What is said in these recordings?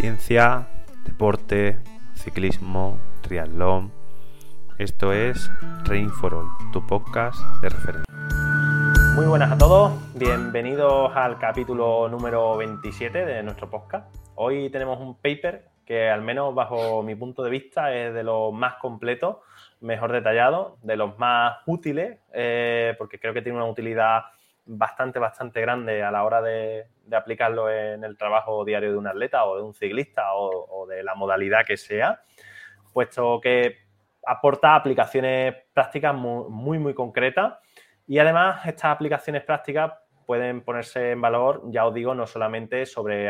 ciencia, deporte, ciclismo, triatlón. Esto es Rain for All, tu podcast de referencia. Muy buenas a todos, bienvenidos al capítulo número 27 de nuestro podcast. Hoy tenemos un paper que al menos bajo mi punto de vista es de los más completos, mejor detallado, de los más útiles, eh, porque creo que tiene una utilidad bastante, bastante grande a la hora de, aplicarlo en el trabajo diario de un atleta o de un ciclista o, de la modalidad que sea, puesto que aporta aplicaciones prácticas muy, muy, concretas y además estas aplicaciones prácticas pueden ponerse en valor, ya os digo, no solamente sobre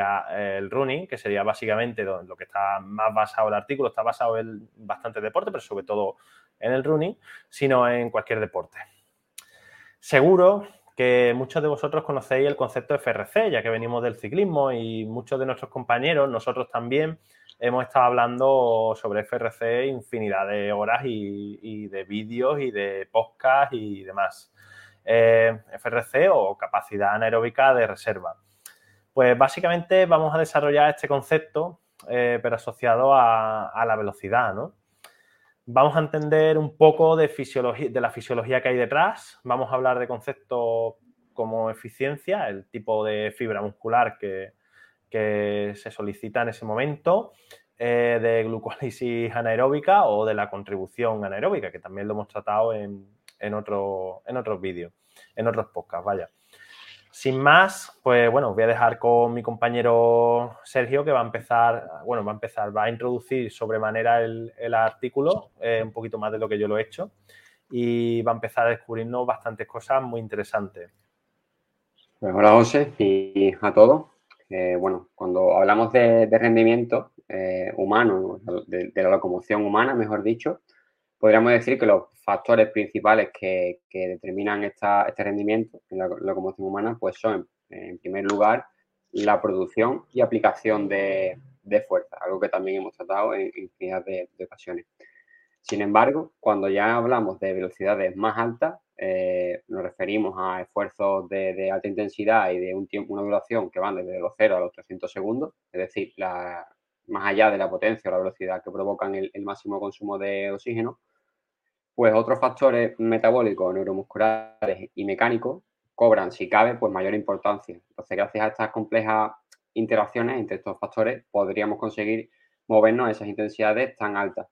el running, que sería básicamente lo que está más basado el artículo, está basado en bastante deporte, pero sobre todo en el running, sino en cualquier deporte. Seguro que muchos de vosotros conocéis el concepto FRC, ya que venimos del ciclismo y muchos de nuestros compañeros, nosotros también, hemos estado hablando sobre FRC infinidad de horas y, de vídeos y de podcast y demás. Eh, FRC o capacidad anaeróbica de reserva. Pues básicamente vamos a desarrollar este concepto, eh, pero asociado a la velocidad, ¿no? Vamos a entender un poco de, de la fisiología que hay detrás. Vamos a hablar de conceptos como eficiencia, el tipo de fibra muscular que, se solicita en ese momento, eh, de glucólisis anaeróbica o de la contribución anaeróbica, que también lo hemos tratado en, en, en otros vídeos, en otros podcasts, vaya. Sin más, pues bueno, voy a dejar con mi compañero Sergio que va a empezar, bueno, va a empezar, va a introducir sobremanera el, el artículo, eh, un poquito más de lo que yo lo he hecho, y va a empezar a descubrirnos bastantes cosas muy interesantes. Pues hola José y a todos. Eh, bueno, cuando hablamos de, rendimiento eh, humano, de, la locomoción humana, mejor dicho, podríamos decir que los factores principales que, determinan este rendimiento en la locomoción humana, pues son, en primer lugar, la producción y aplicación de, fuerza, algo que también hemos tratado en infinidad de, ocasiones. Sin embargo, cuando ya hablamos de velocidades más altas, eh, nos referimos a esfuerzos de, alta intensidad y de una duración que van desde los 0 a los 300 segundos, es decir, más allá de la potencia o la velocidad que provocan el máximo consumo de oxígeno, pues otros factores metabólicos, neuromusculares y mecánicos cobran, si cabe, pues mayor importancia. Entonces, gracias a estas complejas interacciones entre estos factores, podríamos conseguir movernos a esas intensidades tan altas.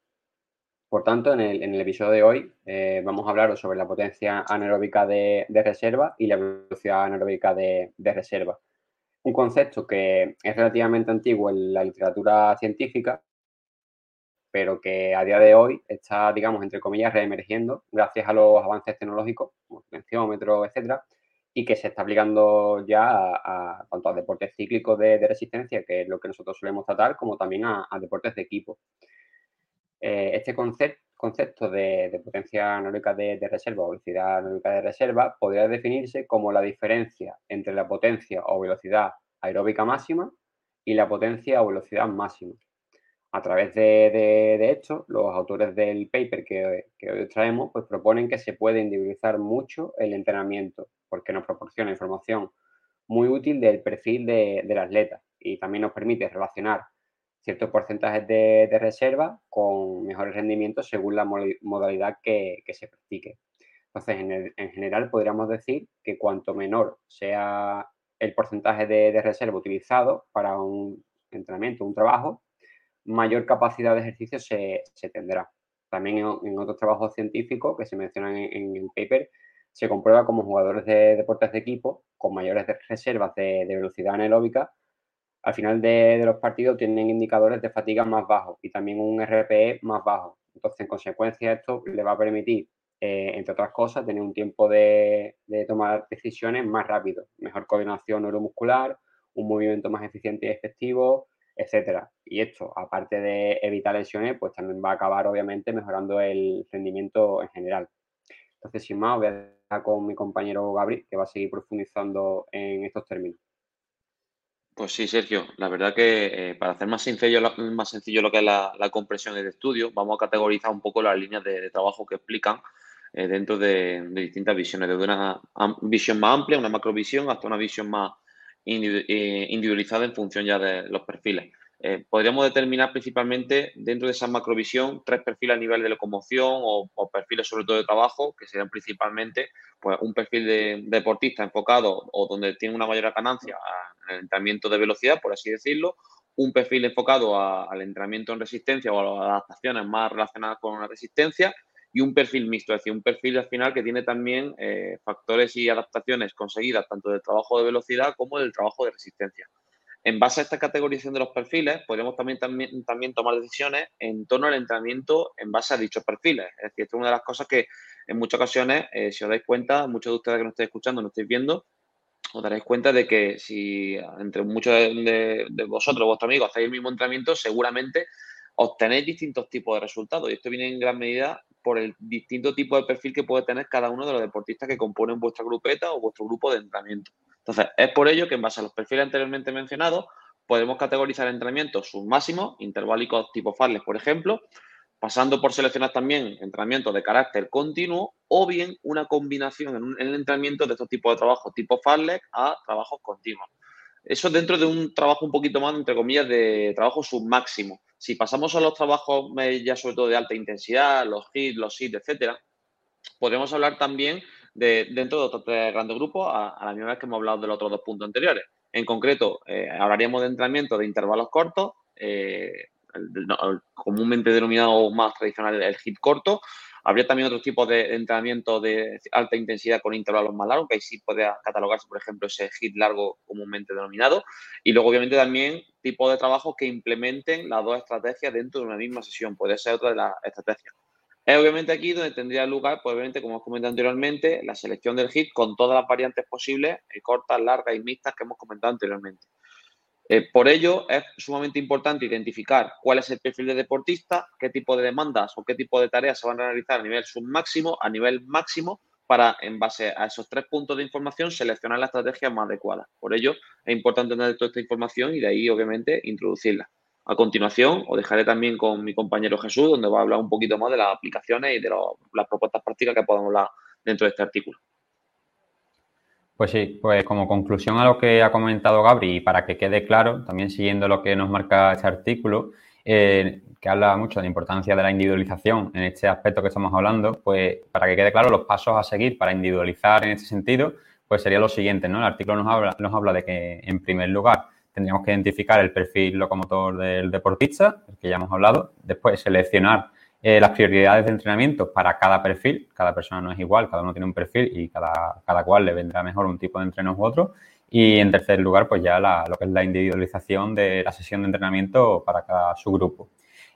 Por tanto, en el, episodio de hoy eh, vamos a hablar sobre la potencia anaeróbica de, reserva y la velocidad anaeróbica de, reserva. Un concepto que es relativamente antiguo en la literatura científica, pero que a día de hoy está, digamos, entre comillas, reemergiendo gracias a los avances tecnológicos, como tensiómetro, etcétera, y que se está aplicando ya a, tanto a deportes cíclicos de, resistencia, que es lo que nosotros solemos tratar, como también a, deportes de equipo. Eh, este concepto de, potencia anaeróbica de, reserva o velocidad anaeróbica de reserva podría definirse como la diferencia entre la potencia o velocidad aeróbica máxima y la potencia o velocidad máxima. A través de, esto, los autores del paper que, hoy traemos pues proponen que se puede individualizar mucho el entrenamiento porque nos proporciona información muy útil del perfil del atleta y también nos permite relacionar ciertos porcentajes de, reserva con mejores rendimientos según la modalidad que, se practique. Entonces, en, en, general, podríamos decir que cuanto menor sea el porcentaje de reserva utilizado para un entrenamiento, un trabajo, mayor capacidad de ejercicio se, tendrá. También en, otros trabajos científicos que se mencionan en, el paper, se comprueba como jugadores de deportes de equipo con mayores reservas de, velocidad anaeróbica, al final de, los partidos tienen indicadores de fatiga más bajos y también un RPE más bajo. Entonces, en consecuencia, esto le va a permitir, eh, entre otras cosas, tener un tiempo de, de tomar decisiones más rápido, mejor coordinación neuromuscular, un movimiento más eficiente y efectivo, etcétera. Y esto, aparte de evitar lesiones, pues también va a acabar obviamente mejorando el rendimiento en general. Entonces, sin más, voy a dejar con mi compañero Gabriel, que va a seguir profundizando en estos términos. Pues sí, Sergio, la verdad que eh, para hacer más sencillo, más sencillo lo que es la, compresión de estudio, vamos a categorizar un poco las líneas de, trabajo que explican eh, dentro de, distintas visiones, desde una visión más amplia, una macrovisión, hasta una visión más, individualizada en función ya de los perfiles. eh, podríamos determinar principalmente dentro de esa macrovisión tres perfiles a nivel de locomoción o, perfiles sobre todo de trabajo, que serían principalmente pues, un perfil de, deportista enfocado o donde tiene una mayor ganancia en el entrenamiento de velocidad, por así decirlo, un perfil enfocado al entrenamiento en resistencia o a las adaptaciones más relacionadas con la resistencia y un perfil mixto, es decir, un perfil al final que tiene también eh, factores y adaptaciones conseguidas tanto del trabajo de velocidad como del trabajo de resistencia. En base a esta categorización de los perfiles, podemos también, también, también tomar decisiones en torno al entrenamiento en base a dichos perfiles. Es decir, esto es una de las cosas que en muchas ocasiones, eh, si os dais cuenta, muchos de ustedes que nos estáis escuchando, nos estáis viendo, os daréis cuenta de que si entre muchos de, de vosotros, vuestros amigos, hacéis el mismo entrenamiento, seguramente obtenéis distintos tipos de resultados. Y esto viene en gran medida por el distinto tipo de perfil que puede tener cada uno de los deportistas que componen vuestra grupeta o vuestro grupo de entrenamiento. Entonces, es por ello que en base a los perfiles anteriormente mencionados, podemos categorizar entrenamientos submáximos, intervalicos tipo Farlek, por ejemplo, pasando por seleccionar también entrenamientos de carácter continuo o bien una combinación en, el entrenamiento de estos tipos de trabajo tipo Farlek a trabajos continuos. Eso dentro de un trabajo un poquito más, entre comillas, de trabajo submáximo. Si pasamos a los trabajos ya sobre todo de alta intensidad, los hits, los hits, etcétera, podemos hablar también de, dentro de otros tres grandes grupos a, la misma vez que hemos hablado de los otros dos puntos anteriores. En concreto, eh, hablaríamos de entrenamiento de intervalos cortos, eh, comúnmente denominado más tradicional el hit corto, Habría también otros tipos de entrenamiento de alta intensidad con intervalos más largos, que ahí sí puede catalogarse, por ejemplo, ese hit largo comúnmente denominado. Y luego, obviamente, también tipos de trabajo que implementen las dos estrategias dentro de una misma sesión. Puede ser otra de las estrategias. Es obviamente aquí donde tendría lugar, pues obviamente, como hemos comentado anteriormente, la selección del hit con todas las variantes posibles, eh, cortas, largas y mixtas que hemos comentado anteriormente. Eh, por ello, es sumamente importante identificar cuál es el perfil de deportista, qué tipo de demandas o qué tipo de tareas se van a realizar a nivel submáximo, a nivel máximo, para, en base a esos tres puntos de información, seleccionar la estrategia más adecuada. Por ello, es importante tener toda esta información y de ahí, obviamente, introducirla. A continuación, os dejaré también con mi compañero Jesús, donde va a hablar un poquito más de las aplicaciones y de las propuestas prácticas que podemos hablar dentro de este artículo. Pues sí, pues como conclusión a lo que ha comentado Gabri y para que quede claro, también siguiendo lo que nos marca este artículo, eh, que habla mucho de la importancia de la individualización en este aspecto que estamos hablando, pues para que quede claro los pasos a seguir para individualizar en este sentido, pues sería lo siguiente, ¿no? El artículo nos habla, nos habla de que en primer lugar tendríamos que identificar el perfil locomotor del deportista, el que ya hemos hablado, después seleccionar eh, las prioridades de entrenamiento para cada perfil. Cada persona no es igual, cada uno tiene un perfil y cada, cada cual le vendrá mejor un tipo de entreno u otro. Y en tercer lugar, pues ya lo que es la individualización de la sesión de entrenamiento para cada subgrupo.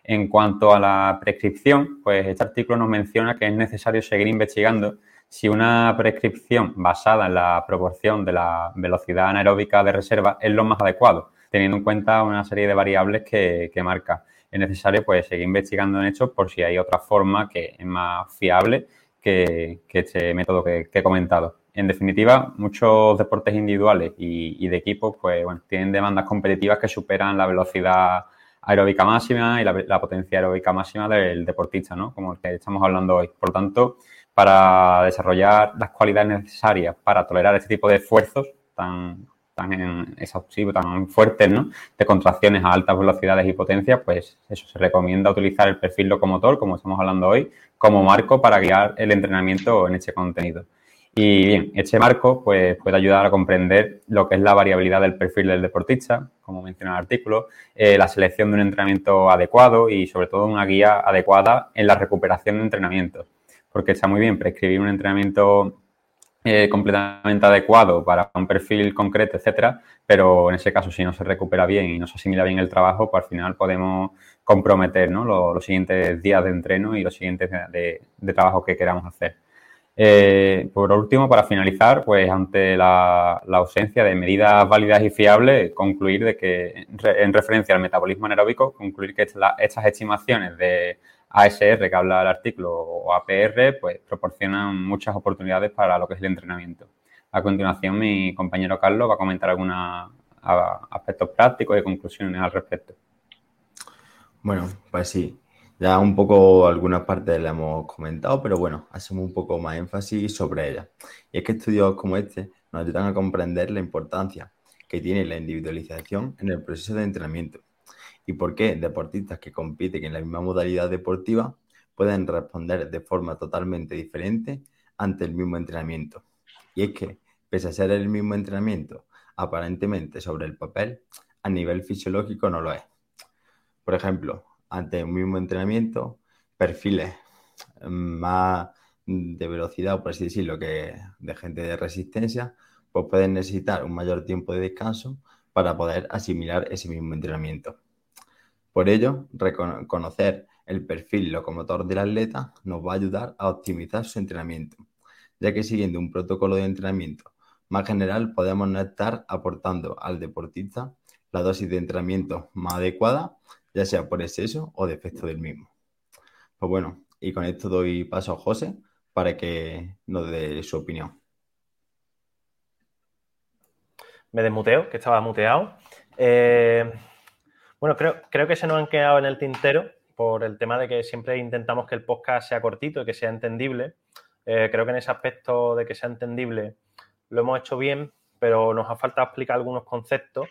En cuanto a la prescripción, pues este artículo nos menciona que es necesario seguir investigando si una prescripción basada en la proporción de la velocidad anaeróbica de reserva es lo más adecuado, teniendo en cuenta una serie de variables que, que marca es necesario pues seguir investigando en esto por si hay otra forma que es más fiable que, este método que, he comentado. En definitiva, muchos deportes individuales y, de equipos pues, bueno, tienen demandas competitivas que superan la velocidad aeróbica máxima y la, potencia aeróbica máxima del deportista, ¿no? Como el que estamos hablando hoy. Por lo tanto, para desarrollar las cualidades necesarias para tolerar este tipo de esfuerzos tan, tan exhaustivos, tan fuertes, ¿no? De contracciones a altas velocidades y potencias, pues eso, se recomienda utilizar el perfil locomotor, como estamos hablando hoy, como marco para guiar el entrenamiento en este contenido. Y bien, este marco pues, puede ayudar a comprender lo que es la variabilidad del perfil del deportista, como menciona el artículo, eh, la selección de un entrenamiento adecuado y sobre todo una guía adecuada en la recuperación de entrenamientos. Porque está muy bien prescribir un entrenamiento eh, completamente adecuado para un perfil concreto, etcétera, pero en ese caso, si no se recupera bien y no se asimila bien el trabajo, pues al final podemos comprometer los, siguientes días de entreno y los siguientes de, trabajo que queramos hacer. Eh, por último, para finalizar, pues ante la, ausencia de medidas válidas y fiables, concluir de que, en referencia al metabolismo anaeróbico, concluir que estas estimaciones de ASR que habla el artículo o APR, pues proporcionan muchas oportunidades para lo que es el entrenamiento. A continuación, mi compañero Carlos va a comentar algunos aspectos prácticos y conclusiones al respecto. Bueno, pues sí, ya un poco algunas partes le hemos comentado, pero bueno, hacemos un poco más énfasis sobre ellas. Y es que estudios como este nos ayudan a comprender la importancia que tiene la individualización en el proceso de entrenamiento y por qué deportistas que compiten en la misma modalidad deportiva pueden responder de forma totalmente diferente ante el mismo entrenamiento. Y es que, pese a ser el mismo entrenamiento, aparentemente sobre el papel, a nivel fisiológico no lo es. Por ejemplo, ante un mismo entrenamiento, perfiles más de velocidad, por así decirlo, que de gente de resistencia, pues pueden necesitar un mayor tiempo de descanso para poder asimilar ese mismo entrenamiento. Por ello, reconocer el perfil locomotor del atleta nos va a ayudar a optimizar su entrenamiento, ya que siguiendo un protocolo de entrenamiento más general podemos estar aportando al deportista la dosis de entrenamiento más adecuada, ya sea por exceso o defecto del mismo. Pues bueno, y con esto doy paso a José para que nos dé su opinión. Me desmuteo, que estaba muteado. Eh, bueno, creo, creo que se nos han quedado en el tintero por el tema de que siempre intentamos que el podcast sea cortito y que sea entendible. Eh, creo que en ese aspecto de que sea entendible lo hemos hecho bien, pero nos ha faltado explicar algunos conceptos.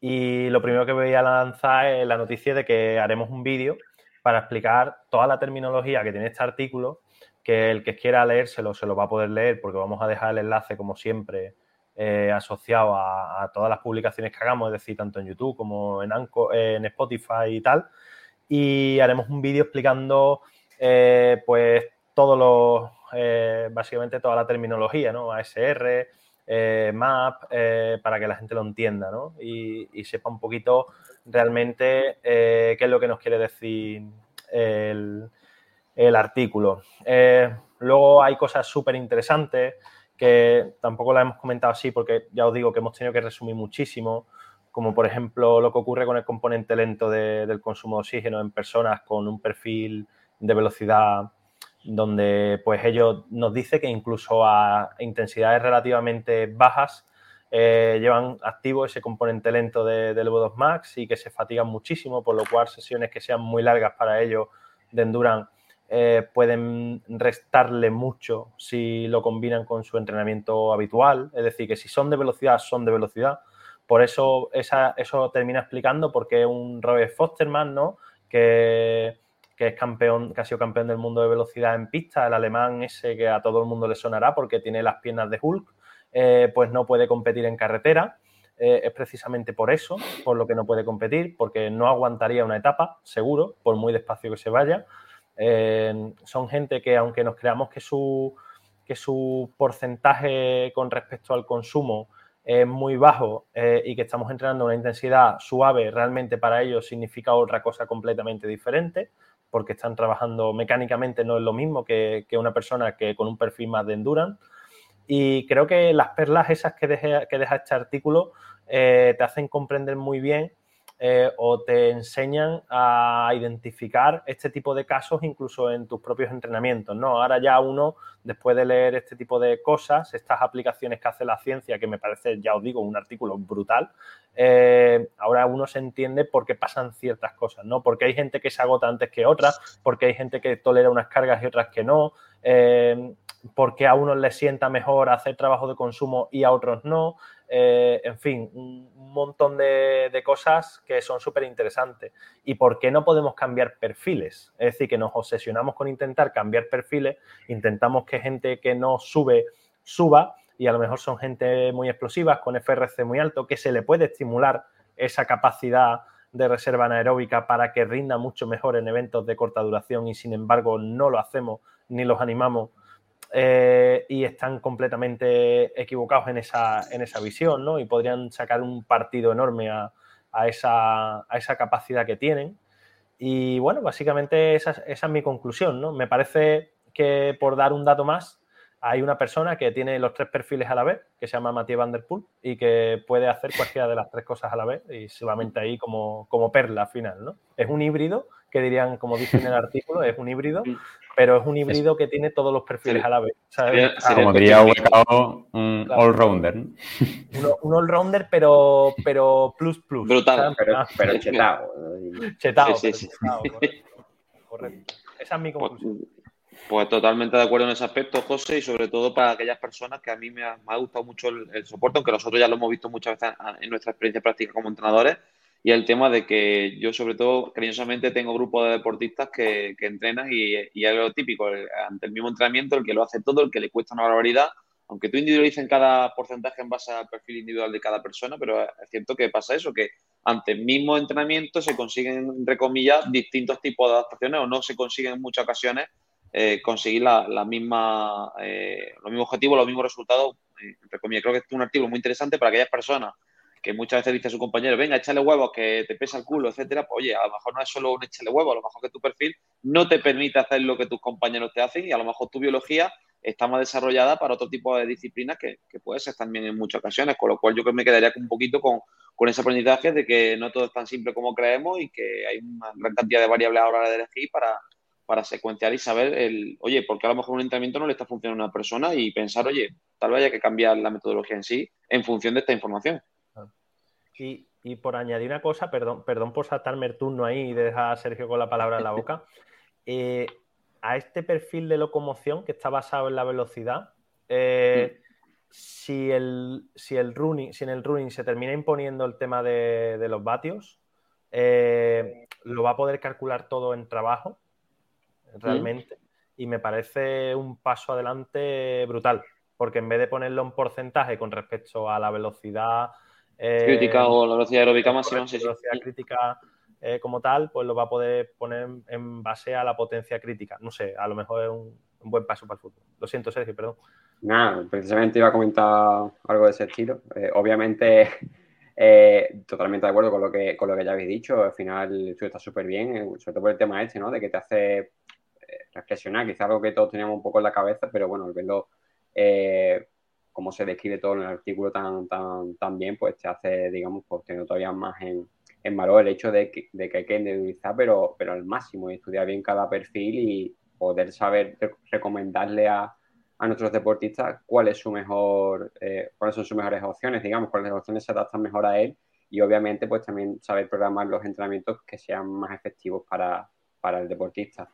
Y lo primero que voy a lanzar es la noticia de que haremos un vídeo para explicar toda la terminología que tiene este artículo, que el que quiera leérselo se lo va a poder leer porque vamos a dejar el enlace, como siempre, eh, asociado a, todas las publicaciones que hagamos, es decir, tanto en YouTube como en, en Spotify y tal y haremos un vídeo explicando eh, pues todos los, eh, básicamente toda la terminología, ¿no? ASR, eh, MAP, para que la gente lo entienda, ¿no? Y, sepa un poquito realmente qué es lo que nos quiere decir el, el artículo. luego hay cosas súper interesantes que tampoco las hemos comentado así porque ya os digo que hemos tenido que resumir muchísimo como por ejemplo lo que ocurre con el componente lento del consumo de oxígeno en personas con un perfil de velocidad donde pues ellos nos dice que incluso a intensidades relativamente bajas eh, llevan activo ese componente lento del V2 Max y que se fatigan muchísimo, por lo cual sesiones que sean muy largas para ellos de Endurance eh, pueden restarle mucho si lo combinan con su entrenamiento habitual. Es decir, que si son de velocidad, son de velocidad por eso eso termina explicando por qué un Robert Fosterman, ¿no? Que, es campeón, que ha sido campeón del mundo de velocidad en pista, el alemán ese que a todo el mundo le sonará porque tiene las piernas de Hulk, eh, pues no puede competir en carretera. Eh, es precisamente por eso, por lo que no puede competir, porque no aguantaría una etapa, seguro, por muy despacio que se vaya. Eh, son gente que, aunque nos creamos que su, que su porcentaje con respecto al consumo es muy bajo eh, y que estamos entrenando una intensidad suave, realmente para ellos significa otra cosa completamente diferente, porque están trabajando mecánicamente, no es lo mismo que, una persona que con un perfil más de endurance. Y creo que las perlas esas que, que deja este artículo eh, te hacen comprender muy bien eh, o te enseñan a identificar este tipo de casos incluso en tus propios entrenamientos, ¿no? Ahora ya uno, después de leer este tipo de cosas, estas aplicaciones que hace la ciencia, que me parece, ya os digo, un artículo brutal, eh, ahora uno se entiende por qué pasan ciertas cosas, ¿no? Porque hay gente que se agota antes que otras, porque hay gente que tolera unas cargas y otras que no, eh, porque a unos les sienta mejor hacer trabajo de consumo y a otros no. Eh, en fin, un montón de, cosas que son súper interesantes. ¿Y por qué no podemos cambiar perfiles? Es decir, que nos obsesionamos con intentar cambiar perfiles, intentamos que gente que no sube, suba, y a lo mejor son gente muy explosiva, con FRC muy alto, que se le puede estimular esa capacidad de reserva anaeróbica para que rinda mucho mejor en eventos de corta duración y sin embargo no lo hacemos ni los animamos eh, y están completamente equivocados en esa, en esa visión, ¿no? Y podrían sacar un partido enorme a, esa, a esa, capacidad que tienen. Y bueno, básicamente esa, es mi conclusión, ¿no? Me parece que por dar un dato más, hay una persona que tiene los tres perfiles a la vez, que se llama Mathieu Van Der Poel, y que puede hacer cualquiera de las tres cosas a la vez, y solamente ahí como, como perla final, ¿no? Es un híbrido, que dirían, como dice en el artículo, es un híbrido, pero es un híbrido que tiene todos los perfiles a la vez. como diría un all-rounder. Un, all-rounder, pero, pero plus plus. Brutal, pero, ah. pero, chetado. Chetado, sí, sí, correcto, Esa es mi pues, conclusión. Pues, totalmente de acuerdo en ese aspecto, José, y sobre todo para aquellas personas que a mí me ha, gustado mucho el, soporte, aunque nosotros ya lo hemos visto muchas veces en nuestra experiencia práctica como entrenadores, y el tema de que yo, sobre todo, cariñosamente tengo grupos de deportistas que, que entrenan y, y, es lo típico, ante el mismo entrenamiento, el que lo hace todo, el que le cuesta una barbaridad, aunque tú individualices cada porcentaje en base al perfil individual de cada persona, pero es cierto que pasa eso, que ante el mismo entrenamiento se consiguen, entre comillas, distintos tipos de adaptaciones o no se consiguen en muchas ocasiones eh, conseguir la, la misma, eh, los mismos objetivos, los mismos resultados, eh, entre comillas. Creo que es un artículo muy interesante para aquellas personas que muchas veces dice a su compañero, venga, échale huevos, que te pesa el culo, etcétera, pues oye, a lo mejor no es solo un échale huevos, a lo mejor que tu perfil no te permite hacer lo que tus compañeros te hacen y a lo mejor tu biología está más desarrollada para otro tipo de disciplinas que, que puede ser también en muchas ocasiones, con lo cual yo creo que me quedaría un poquito con, con ese aprendizaje de que no todo es tan simple como creemos y que hay una gran cantidad de variables a la hora de elegir para, para secuenciar y saber el, oye, porque a lo mejor un entrenamiento no le está funcionando a una persona y pensar, oye, tal vez haya que cambiar la metodología en sí en función de esta información. Y, y por añadir una cosa, perdón, perdón por saltarme el turno ahí y dejar a Sergio con la palabra en la boca. Eh, a este perfil de locomoción que está basado en la velocidad, eh, mm. si, el, si, el running, si en el running se termina imponiendo el tema de, de los vatios, eh, lo va a poder calcular todo en trabajo, realmente, mm. y me parece un paso adelante brutal, porque en vez de ponerlo en porcentaje con respecto a la velocidad crítica o la velocidad aeróbica máxima, sí, velocidad crítica eh, como tal, pues lo va a poder poner en base a la potencia crítica. No sé, a lo mejor es un, un buen paso para el fútbol. Lo siento, Sergio, perdón. Nada, precisamente iba a comentar algo de ese estilo. Eh, obviamente, eh, totalmente de acuerdo con lo, que, con lo que ya habéis dicho. Al final, esto está súper bien, eh, sobre todo por el tema este, ¿no? De que te hace eh, reflexionar, quizás algo que todos teníamos un poco en la cabeza, pero bueno, el verlo como se describe todo en el artículo tan, tan, tan bien, pues te hace, digamos, pues tener todavía más en, en valor el hecho de que, de que hay que individualizar, pero, pero al máximo, y estudiar bien cada perfil y poder saber recomendarle a, a nuestros deportistas cuál es su mejor, eh, cuáles son sus mejores opciones, digamos, cuáles opciones se adaptan mejor a él y obviamente pues también saber programar los entrenamientos que sean más efectivos para, para el deportista.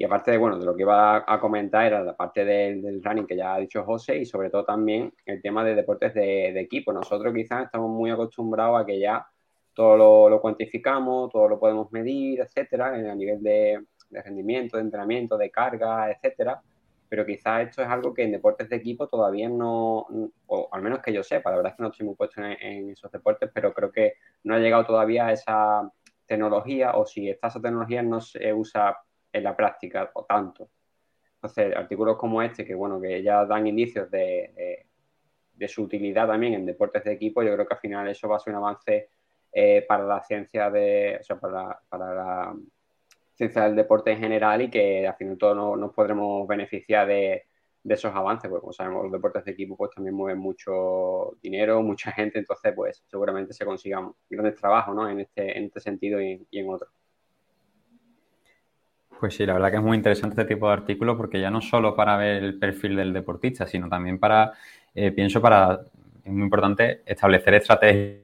Y aparte de, bueno, de lo que iba a comentar era la parte del, running que ya ha dicho José y sobre todo también el tema de deportes de, equipo. Nosotros quizás estamos muy acostumbrados a que ya todo lo, lo cuantificamos, todo lo podemos medir, etcétera, a nivel de, de, rendimiento, de entrenamiento, de carga, etcétera. Pero quizás esto es algo que en deportes de equipo todavía no, o al menos que yo sepa, la verdad es que no estoy muy puesto en, en esos deportes, pero creo que no ha llegado todavía a esa tecnología o si está esa tecnología no se usa en la práctica o tanto. Entonces, artículos como este, que bueno, que ya dan indicios de, de, su utilidad también en deportes de equipo, yo creo que al final eso va a ser un avance eh, para la ciencia de, o sea, para, para, la ciencia del deporte en general y que al final todos nos, nos podremos beneficiar de, de, esos avances, porque como sabemos, los deportes de equipo pues también mueven mucho dinero, mucha gente, entonces pues seguramente se consigan grandes trabajos, ¿no? En este, en este sentido y, y en otros. Pues sí, la verdad que es muy interesante este tipo de artículos porque ya no solo para ver el perfil del deportista, sino también para, eh, pienso, para, es muy importante establecer estrategias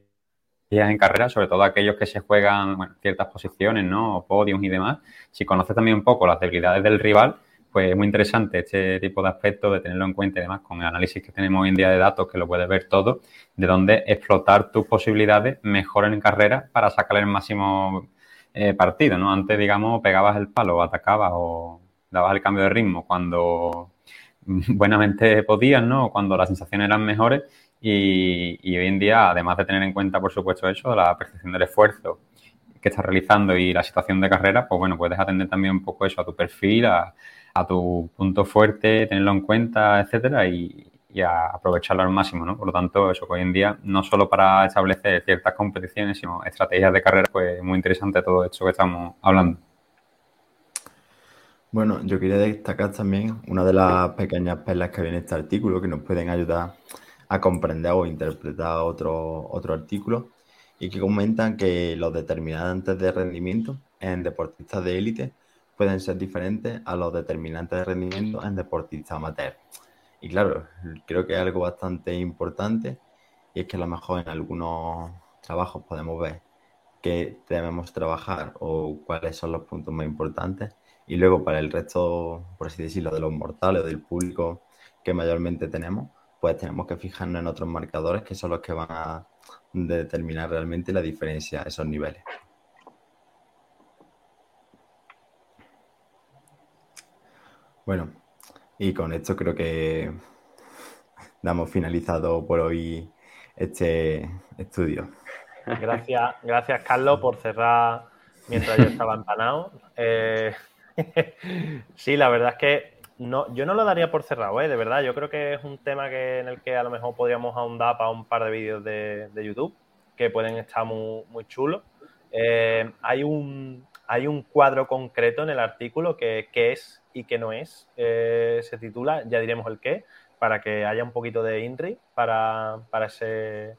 en carrera, sobre todo aquellos que se juegan bueno, ciertas posiciones, ¿no? O podios y demás. Si conoces también un poco las debilidades del rival, pues es muy interesante este tipo de aspectos, de tenerlo en cuenta y demás, con el análisis que tenemos hoy en día de datos, que lo puedes ver todo, de dónde explotar tus posibilidades mejor en carrera para sacar el máximo eh, partido, ¿no? Antes, digamos, pegabas el palo, atacabas o dabas el cambio de ritmo cuando buenamente podías, ¿no? Cuando las sensaciones eran mejores y, y, hoy en día, además de tener en cuenta, por supuesto, eso, la percepción del esfuerzo que estás realizando y la situación de carrera, pues bueno, puedes atender también un poco eso a tu perfil, a, a tu punto fuerte, tenerlo en cuenta, etcétera, y, y a aprovecharlo al máximo, ¿no? Por lo tanto, eso hoy en día, no solo para establecer ciertas competiciones, sino estrategias de carrera, pues muy interesante todo esto que estamos hablando. Bueno, yo quería destacar también una de las pequeñas perlas que viene en este artículo que nos pueden ayudar a comprender o interpretar otro, otro artículo y que comentan que los determinantes de rendimiento en deportistas de élite pueden ser diferentes a los determinantes de rendimiento en deportistas amateurs. Y claro, creo que es algo bastante importante y es que a lo mejor en algunos trabajos podemos ver qué debemos trabajar o cuáles son los puntos más importantes. Y luego para el resto, por así decirlo, de los mortales o del público que mayormente tenemos, pues tenemos que fijarnos en otros marcadores que son los que van a determinar realmente la diferencia a esos niveles. Bueno, y con esto creo que damos finalizado por hoy este estudio. Gracias, gracias Carlos por cerrar mientras yo estaba empanado. Eh, sí, la verdad es que no, yo no lo daría por cerrado, ¿eh? de verdad. Yo creo que es un tema que, en el que a lo mejor podríamos ahondar para un par de vídeos de, YouTube que pueden estar muy, muy chulos. Eh, hay, un, hay un cuadro concreto en el artículo que, es y que no es. Eh, se titula, ya diremos el qué, para que haya un poquito de INRI para, para ese,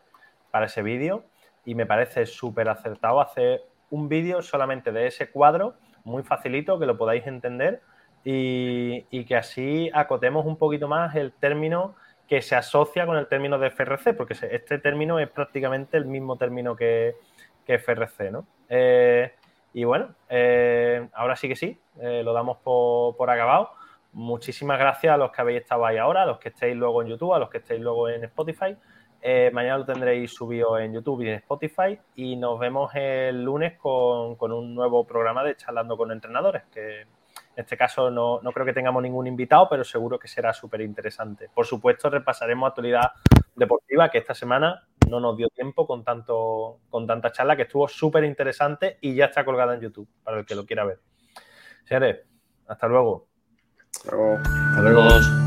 para ese vídeo. Y me parece súper acertado hacer un vídeo solamente de ese cuadro, muy facilito, que lo podáis entender y, que así acotemos un poquito más el término que se asocia con el término de FRC, porque este término es prácticamente el mismo término que, FRC, ¿no? Eh, y bueno, eh, ahora sí que sí, eh, lo damos por, acabado. Muchísimas gracias a los que habéis estado ahí ahora, a los que estéis luego en YouTube, a los que estéis luego en Spotify. mañana lo tendréis subido en YouTube y en Spotify y nos vemos el lunes con, con un nuevo programa de Charlando con Entrenadores, que en este caso no, creo que tengamos ningún invitado, pero seguro que será súper interesante. Por supuesto, repasaremos actualidad deportiva, que esta semana no nos dio tiempo con, tanto, con tanta charla, que estuvo súper interesante y ya está colgada en YouTube, para el que lo quiera ver. Señores, hasta luego. Hasta luego. Hasta luego.